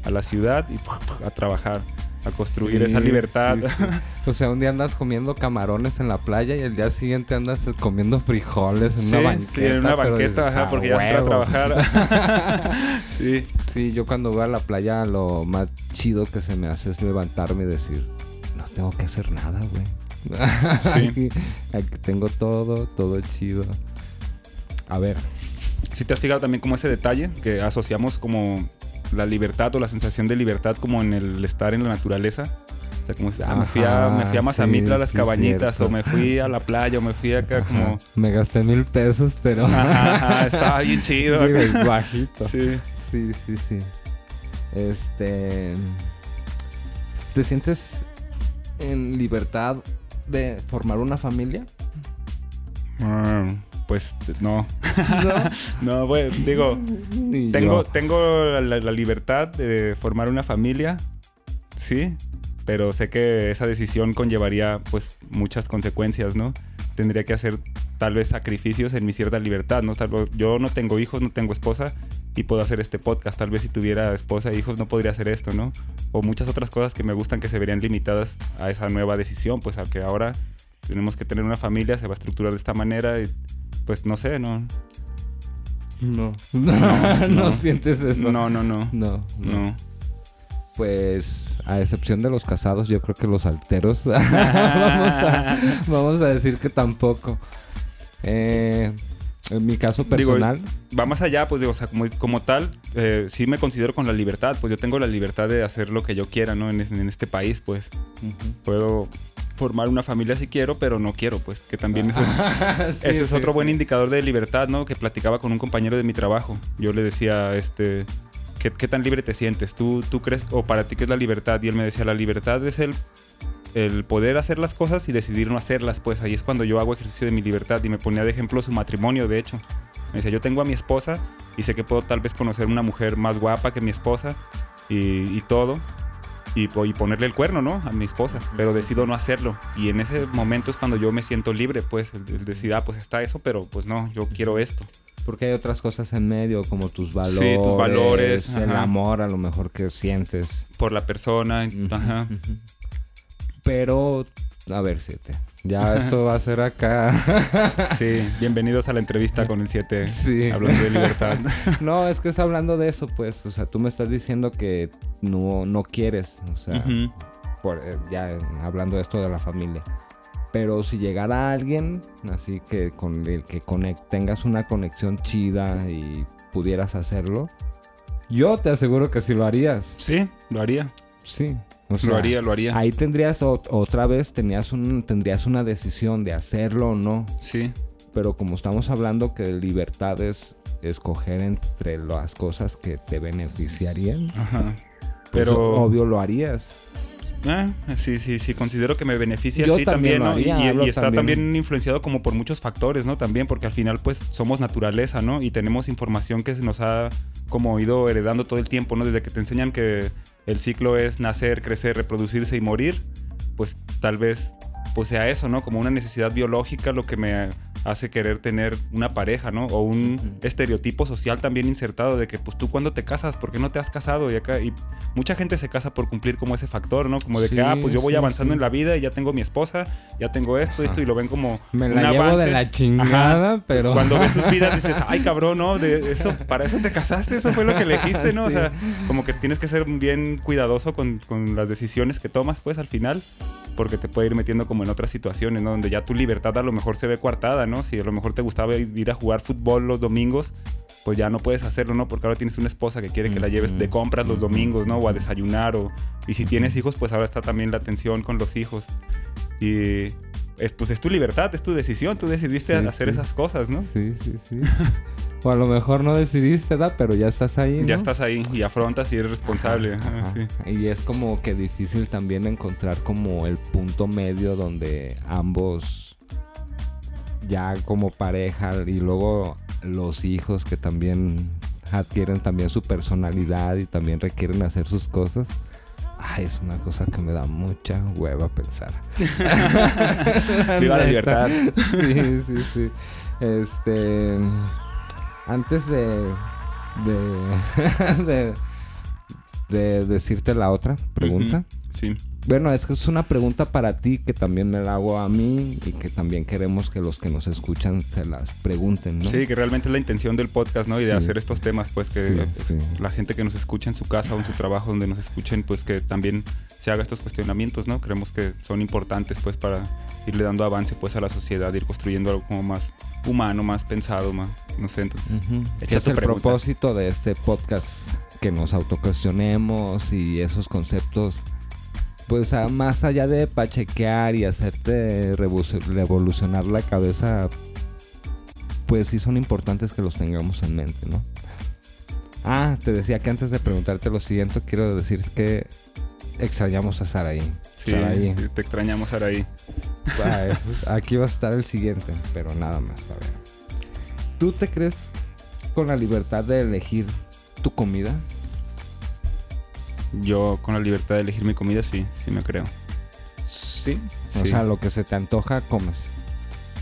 a la ciudad y a trabajar, a construir Sí, esa libertad. sí, sí. O sea, un día andas comiendo camarones en la playa y el día siguiente andas comiendo frijoles en una banqueta. sí, en una banqueta, ajá, "Ah, porque ya entra a huevo". trabajar. sí. Sí, yo cuando voy a la playa lo más chido que se me hace es levantarme y decir, no tengo que hacer nada, güey. aquí, aquí tengo todo, todo chido. A ver, Si te has fijado también como ese detalle que asociamos como la libertad o la sensación de libertad como en el estar en la naturaleza. O sea, como ah, me fui a, me fui a Mazamitla a las sí, cabañitas cierto. o me fui a la playa o me fui acá ajá, como... me gasté mil pesos, pero Ajá, estaba bien chido. Bajito. Sí. Sí, sí, sí. Este. ¿Te sientes en libertad de formar una familia? Ah, pues no. No. No, digo, tengo, tengo la, libertad de formar una familia, sí, pero sé que esa decisión conllevaría pues muchas consecuencias, ¿no? Tendría que hacer tal vez sacrificios en mi cierta libertad, ¿no? Tal vez, yo no tengo hijos, no tengo esposa y puedo hacer este podcast. Tal vez si tuviera esposa e hijos no podría hacer esto, ¿no? O muchas otras cosas que me gustan que se verían limitadas a esa nueva decisión, pues al que ahora tenemos que tener una familia, se va a estructurar de esta manera y pues no sé, ¿no? No. No, No, no. sientes eso. No, no, no. No, no. Pues, a excepción de los casados, yo creo que los alteros. vamos, a, vamos a decir que tampoco. Eh, en mi caso Digo, personal. va más allá, pues digo, o sea, como, como tal, eh, sí me considero con la libertad, pues yo tengo la libertad de hacer lo que yo quiera, ¿no? En este país, pues puedo formar una familia si quiero, pero no quiero, pues que también eso es, Sí, ese es sí, otro sí. buen indicador de libertad, ¿no? Que platicaba con un compañero de mi trabajo. Yo le decía, este, ¿qué, qué tan libre te sientes? ¿Tú, ¿Tú crees, o para ti qué es la libertad? Y él me decía, la libertad es el, el poder hacer las cosas y decidir no hacerlas, pues ahí es cuando yo hago ejercicio de mi libertad y me ponía de ejemplo su matrimonio, de hecho. Me decía, yo tengo a mi esposa y sé que puedo tal vez conocer una mujer más guapa que mi esposa y, y todo, y, ponerle el cuerno, ¿no? A mi esposa, pero decido no hacerlo. Y en ese momento es cuando yo me siento libre, pues, el, decir, ah, pues está eso, pero pues no, yo quiero esto. Porque hay otras cosas en medio, como tus valores. Sí, tus valores. El amor a lo mejor que sientes. Por la persona. Ajá. Pero, a ver, siete. Ya esto va a ser acá. sí, bienvenidos a la entrevista con el 7. Sí. Hablando de libertad. no, es que es hablando de eso, pues. O sea, tú me estás diciendo que no, no quieres. O sea, por, eh, ya hablando de esto de la familia. Pero si llegara alguien, así que con el que tengas una conexión chida y pudieras hacerlo, yo te aseguro que sí lo harías. Sí, lo haría. Sí. Lo haría, lo haría. Ahí tendrías otra vez, tenías un, tendrías una decisión de hacerlo o no. Sí. Pero como estamos hablando que libertad es escoger entre las cosas que te beneficiarían, Ajá. Pues pero obvio lo harías. Ah, sí, sí, sí, considero que me beneficia sí también, ¿no? y, está también. influenciado como por muchos factores, ¿no? También porque al final pues somos naturaleza, ¿no? Y tenemos información que se nos ha como ido heredando todo el tiempo, ¿no? Desde que te enseñan que el ciclo es nacer, crecer, reproducirse y morir, pues tal vez pues sea eso, ¿no? Como una necesidad biológica lo que me hace querer tener una pareja, ¿no? O un estereotipo social también insertado de que, pues tú cuando te casas, ¿por qué no te has casado? Y acá, y mucha gente se casa por cumplir como ese factor, ¿no? Como de que, ah, pues yo voy avanzando en la vida y ya tengo mi esposa, ya tengo esto, esto, y lo ven como Me la llevo de la chingada, pero... Cuando ves sus vidas dices, ay, cabrón, ¿no? De eso, para eso te casaste, eso fue lo que elegiste, ¿no? O sea, como que tienes que ser bien cuidadoso con, con las decisiones que tomas, pues, al final, porque te puede ir metiendo como en otras situaciones, ¿no? Donde ya tu libertad a lo mejor se ve coartada, ¿no? Si a lo mejor te gustaba ir a jugar fútbol los domingos, pues ya no puedes hacerlo, ¿no? Porque ahora tienes una esposa que quiere que la lleves de compras los domingos, ¿no? O a desayunar, o... Y si tienes hijos, pues ahora está también la atención con los hijos. Y pues es tu libertad, es tu decisión, tú decidiste hacer esas cosas, ¿no? Sí, sí, sí. o a lo mejor no decidiste, ¿verdad? Pero ya estás ahí. ¿no? Ya estás ahí y afrontas y eres responsable. Y es como que difícil también encontrar como el punto medio donde ambos ya como pareja y luego los hijos que también adquieren también su personalidad y también requieren hacer sus cosas Ay, es una cosa que me da mucha hueva pensar. Viva la libertad. Sí, sí, sí. Este. Antes de. de. de, decirte la otra pregunta. Sí. Bueno, es que es una pregunta para ti que también me la hago a mí y que también queremos que los que nos escuchan se las pregunten, ¿no? Sí, que realmente es la intención del podcast, ¿no? Y de hacer estos temas, pues que la gente que nos escucha en su casa o en su trabajo donde nos escuchen, pues que también se haga estos cuestionamientos, ¿no? Creemos que son importantes, pues, para irle dando avance, pues, a la sociedad, ir construyendo algo como más humano, más pensado, más, no sé, entonces. es el propósito de este podcast? Que nos autocuestionemos y esos conceptos pues más allá de pachequear y hacerte revolucionar la cabeza, pues sí son importantes que los tengamos en mente, ¿no? Ah, te decía que antes de preguntarte lo siguiente, quiero decir que extrañamos a Saraí. Sí, te extrañamos Saraí. Pues, aquí va a estar el siguiente, pero nada más, a ver. ¿Tú te crees con la libertad de elegir tu comida? Yo con la libertad de elegir mi comida, sí, sí me creo. Sí. O sea, lo que se te antoja, comes.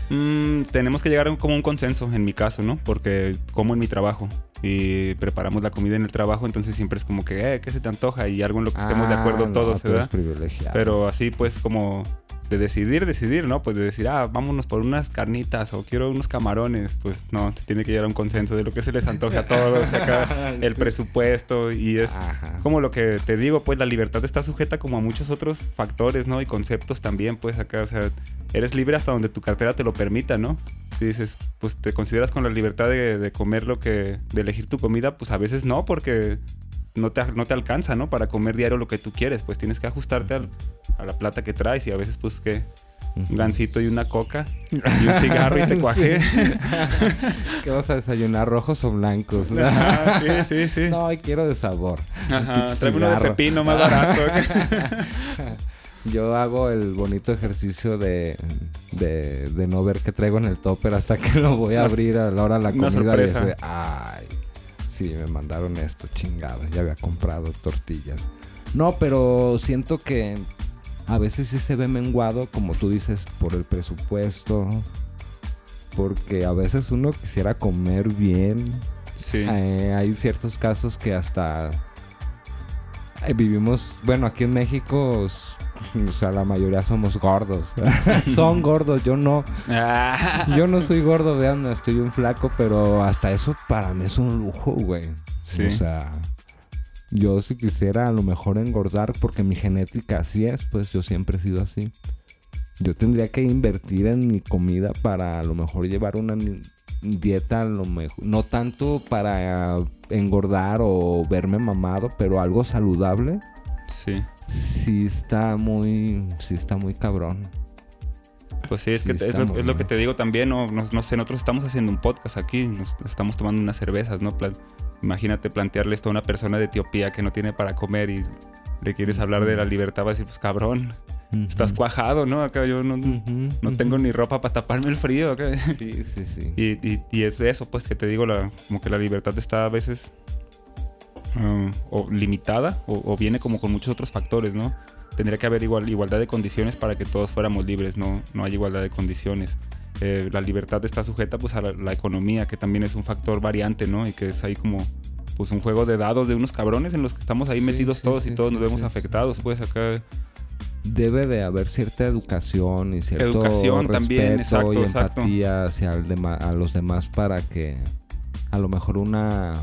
Mm, tenemos que llegar a como un consenso en mi caso, ¿no? Porque como en mi trabajo y preparamos la comida en el trabajo, entonces siempre es como que, eh, ¿qué se te antoja? Y algo en lo que estemos de acuerdo ah, todos, ¿verdad? Pero así pues como de decidir, decidir, ¿no? Pues de decir, ah, vámonos por unas carnitas o quiero unos camarones, pues no, se tiene que llegar a un consenso de lo que se les antoja a todos, acá el presupuesto y es como lo que te digo, pues la libertad está sujeta como a muchos otros factores, ¿no? Y conceptos también, pues acá, o sea, eres libre hasta donde tu cartera te lo permita, ¿no? Si dices, pues te consideras con la libertad de, de comer lo que, de elegir tu comida, pues a veces no, porque no te, no te alcanza, ¿no? Para comer diario lo que tú quieres, pues tienes que ajustarte a la plata que traes y a veces pues que un gancito y una coca y un cigarro y te cuajé. ¿Qué vas a desayunar? ¿Rojos o blancos? sí, sí, sí. No, quiero de sabor. Ajá, tráeme uno de pepino más barato. Yo hago el bonito ejercicio de, de, no ver qué traigo en el topper hasta que lo voy a abrir a la hora de la comida. Y ay, me mandaron esto, chingado. Ya había comprado tortillas. No, pero siento que a veces sí se ve menguado, como tú dices, por el presupuesto. Porque a veces uno quisiera comer bien. Sí. Eh, hay ciertos casos que hasta eh, vivimos, bueno, aquí en México, o sea, la mayoría somos gordos. Son gordos, yo no. Ah. Yo no soy gordo, vean, estoy un flaco, pero hasta eso para mí es un lujo, güey. Sí. O sea, yo si quisiera a lo mejor engordar, porque mi genética así es, pues yo siempre he sido así. Yo tendría que invertir en mi comida para a lo mejor llevar una dieta, a lo mejor, no tanto para engordar o verme mamado, pero algo saludable. Sí. Sí está muy, sí está muy cabrón. Pues sí, es, Sí, que es, lo, muy es lo que te digo también, ¿no? No, no sé, nosotros estamos haciendo un podcast aquí, nos estamos tomando unas cervezas, ¿no? Plan- imagínate plantearle esto a una persona de Etiopía que no tiene para comer y le quieres hablar de la libertad, va a decir, pues cabrón, estás cuajado, ¿no? Acá yo no, tengo ni ropa para taparme el frío. acá. Sí, sí, sí. Y, y- y es eso, pues, que te digo, la, como que la libertad está a veces ah, o limitada o, o viene como con muchos otros factores, ¿no? Tendría que haber igual, igualdad de condiciones para que todos fuéramos libres, no, no hay igualdad de condiciones. Eh, la libertad está sujeta pues a la, la economía, que también es un factor variante, ¿no? Y que es ahí como pues un juego de dados de unos cabrones en los que estamos ahí Sí, metidos sí, todos sí, y todos nos vemos afectados, pues acá Debe de haber cierta educación y cierto Educación también, respeto exacto, y exacto. empatía hacia el a los demás para que a lo mejor una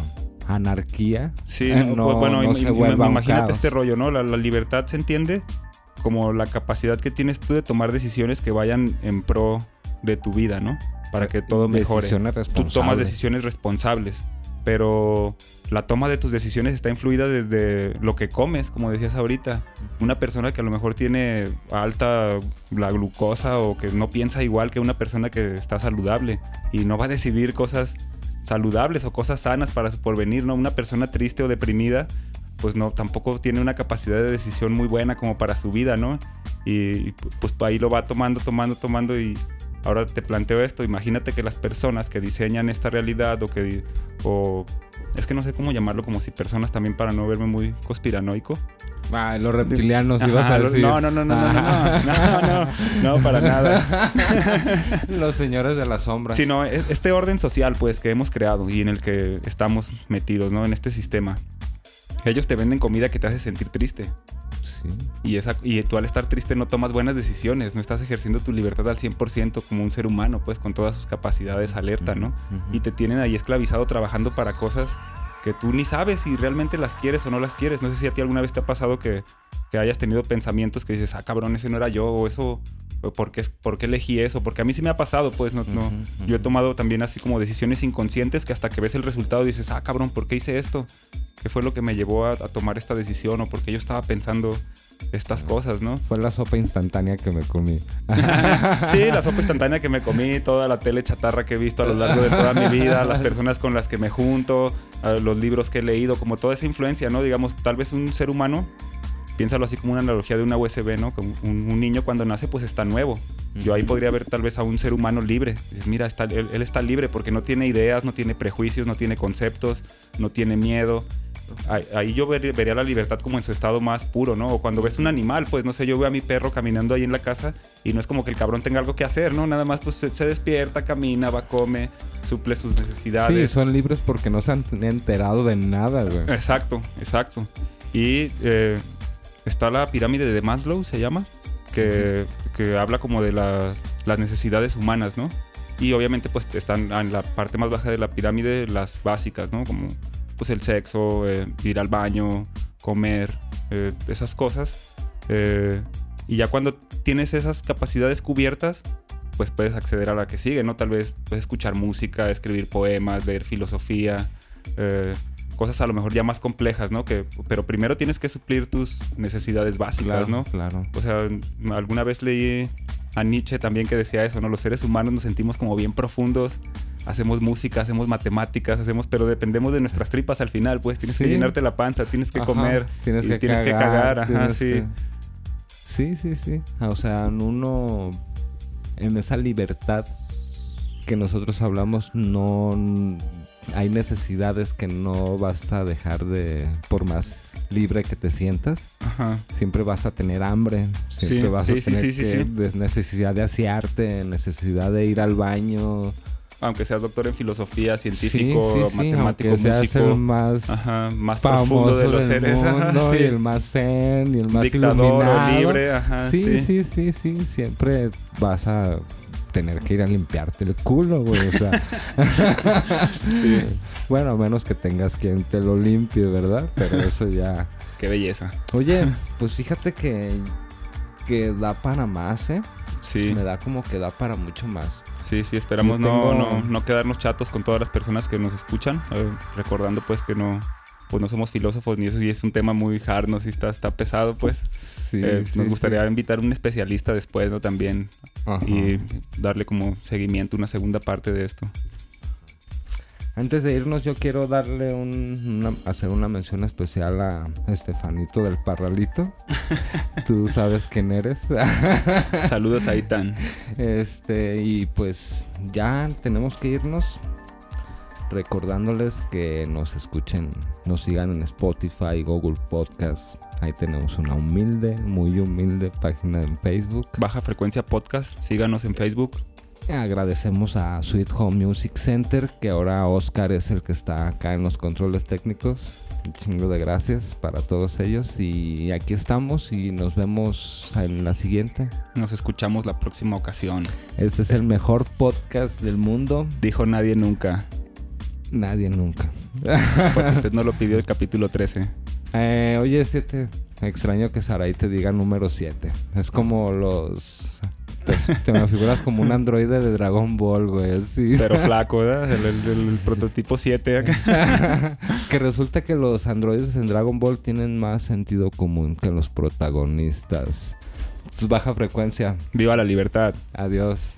anarquía Sí, eh, no, no, pues bueno, no se imagínate este rollo, ¿no? La, la libertad se entiende como la capacidad que tienes tú de tomar decisiones que vayan en pro de tu vida, ¿no? Para que todo mejore. Decisiones Tú tomas decisiones responsables, pero la toma de tus decisiones está influida desde lo que comes, como decías ahorita. Una persona que a lo mejor tiene alta la glucosa o que no piensa igual que una persona que está saludable y no va a decidir cosas saludables o cosas sanas para su porvenir, ¿no? Una persona triste o deprimida pues no, tampoco tiene una capacidad de decisión muy buena como para su vida, ¿no? Y, pues ahí lo va tomando, tomando, tomando y ahora te planteo esto, imagínate que las personas que diseñan esta realidad o que... O, es que no sé cómo llamarlo, como si personas también para no verme muy conspiranoico. Ah, los reptilianos Ajá, ibas a decir. No, no, no, no, no, no, no, ah. no, no, para nada. los señores de las sombras. Sí, no, e-, este orden social, pues, que hemos creado y en el que estamos metidos, ¿no? En este sistema. Ellos te venden comida que te hace sentir triste. Sí. Y, esa, y tú al estar triste no tomas buenas decisiones, no estás ejerciendo tu libertad al 100% como un ser humano, pues con todas sus capacidades alerta, ¿no? Uh -huh. Y te tienen ahí esclavizado trabajando para cosas que tú ni sabes si realmente las quieres o no las quieres. No sé si a ti alguna vez te ha pasado que, que hayas tenido pensamientos que dices, ah, cabrón, ese no era yo, o eso, o ¿por qué, por qué elegí eso? Porque a mí sí me ha pasado, pues, no, no. Yo he tomado también así como decisiones inconscientes que hasta que ves el resultado dices, ah, cabrón, ¿por qué hice esto? ¿Qué fue lo que me llevó a, a tomar esta decisión? ¿O por qué yo estaba pensando estas cosas, no? Fue la sopa instantánea que me comí. Sí, la sopa instantánea que me comí, toda la tele chatarra que he visto a lo largo de toda mi vida, las personas con las que me junto, a los libros que he leído, como toda esa influencia, ¿no? Digamos, tal vez un ser humano, piénsalo así como una analogía de una USB, ¿no? Como un, un niño cuando nace, pues está nuevo. Yo ahí podría ver tal vez a un ser humano libre. Dices, mira, está, él, él está libre porque no tiene ideas, no tiene prejuicios, no tiene conceptos, no tiene miedo. Ahí, ahí yo ver- vería la libertad como en su estado más puro, ¿no? O cuando ves un animal, pues no sé, yo veo a mi perro caminando ahí en la casa y no es como que el cabrón tenga algo que hacer, ¿no? Nada más pues se, se despierta, camina, va, come, suple sus Sí, necesidades. son libres porque no se han enterado de nada, güey. Exacto, exacto. Y eh, está la pirámide de Maslow, se llama, que, que habla como de la- las necesidades humanas, ¿no? Y obviamente pues están en la parte más baja de la pirámide las básicas, ¿no? Como pues el sexo, eh, ir al baño, comer, eh, esas cosas. Eh, y ya cuando tienes esas capacidades cubiertas, pues puedes acceder a la que sigue, ¿no? Tal vez puedes escuchar música, escribir poemas, leer filosofía, cosas a lo mejor ya más complejas, ¿no? Que, pero primero tienes que suplir tus necesidades básicas, Claro, ¿no? claro. O sea, alguna vez leí a Nietzsche también que decía eso, ¿no? Los seres humanos nos sentimos como bien profundos, hacemos música, hacemos matemáticas, hacemos, pero dependemos de nuestras tripas al final, pues tienes Sí. que llenarte la panza, tienes que Ajá, comer, Tienes y que tienes que cagar. cagar, ajá, tienes sí. que- Sí, sí, sí. O sea, uno en esa libertad que nosotros hablamos no hay necesidades que no vas a dejar de, por más libre que te sientas, siempre vas a tener hambre, siempre vas a tener necesidad de asearte, necesidad de ir al baño, aunque seas doctor en filosofía, científico, matemático, músico, el más, ajá, más profundo de los seres, mundo, y el más zen y el más dictador o libre, ajá, sí, sí, sí, sí, siempre vas a tener que ir a limpiarte el culo, güey, o sea. sí. Bueno, a menos que tengas quien te lo limpie, ¿verdad? Pero eso ya. Qué belleza. Oye, pues fíjate que que da para más, ¿eh? Sí. Me da como que da para mucho más. Sí, sí, esperamos no, no, no, quedarnos chatos con todas las personas que nos escuchan, eh, recordando pues que no, pues no somos filósofos ni eso y es un tema muy hard, ¿no? Si está, está pesado, pues eh, nos gustaría invitar a un especialista después, ¿no? También y darle como seguimiento, una segunda parte de esto. Antes de irnos, yo quiero darle un, hacer una mención especial a Estefanito del Parralito. Tú sabes quién eres. Saludos a Itan. Este, y pues ya tenemos que irnos. Recordándoles que nos escuchen, nos sigan en Spotify, Google Podcast. Ahí tenemos una humilde, muy humilde página en Facebook. Baja frecuencia podcast. Síganos en Facebook. Agradecemos a Sweet Home Music Center, que ahora Oscar es el que está acá en los controles técnicos. Un chingo de gracias para todos ellos. Y aquí estamos y nos vemos en la siguiente. Nos escuchamos la próxima ocasión. Este es el mejor podcast del mundo. Dijo nadie nunca. Nadie nunca. Porque usted no lo pidió el capítulo 13. Eh, oye, 7. Extraño que Sarai te diga número 7. Es como los te, me figuras como un androide de Dragon Ball, güey, así. Pero flaco, ¿verdad? El, prototipo 7 que resulta que los androides en Dragon Ball tienen más sentido común que los protagonistas. baja frecuencia. Viva la libertad. Adiós.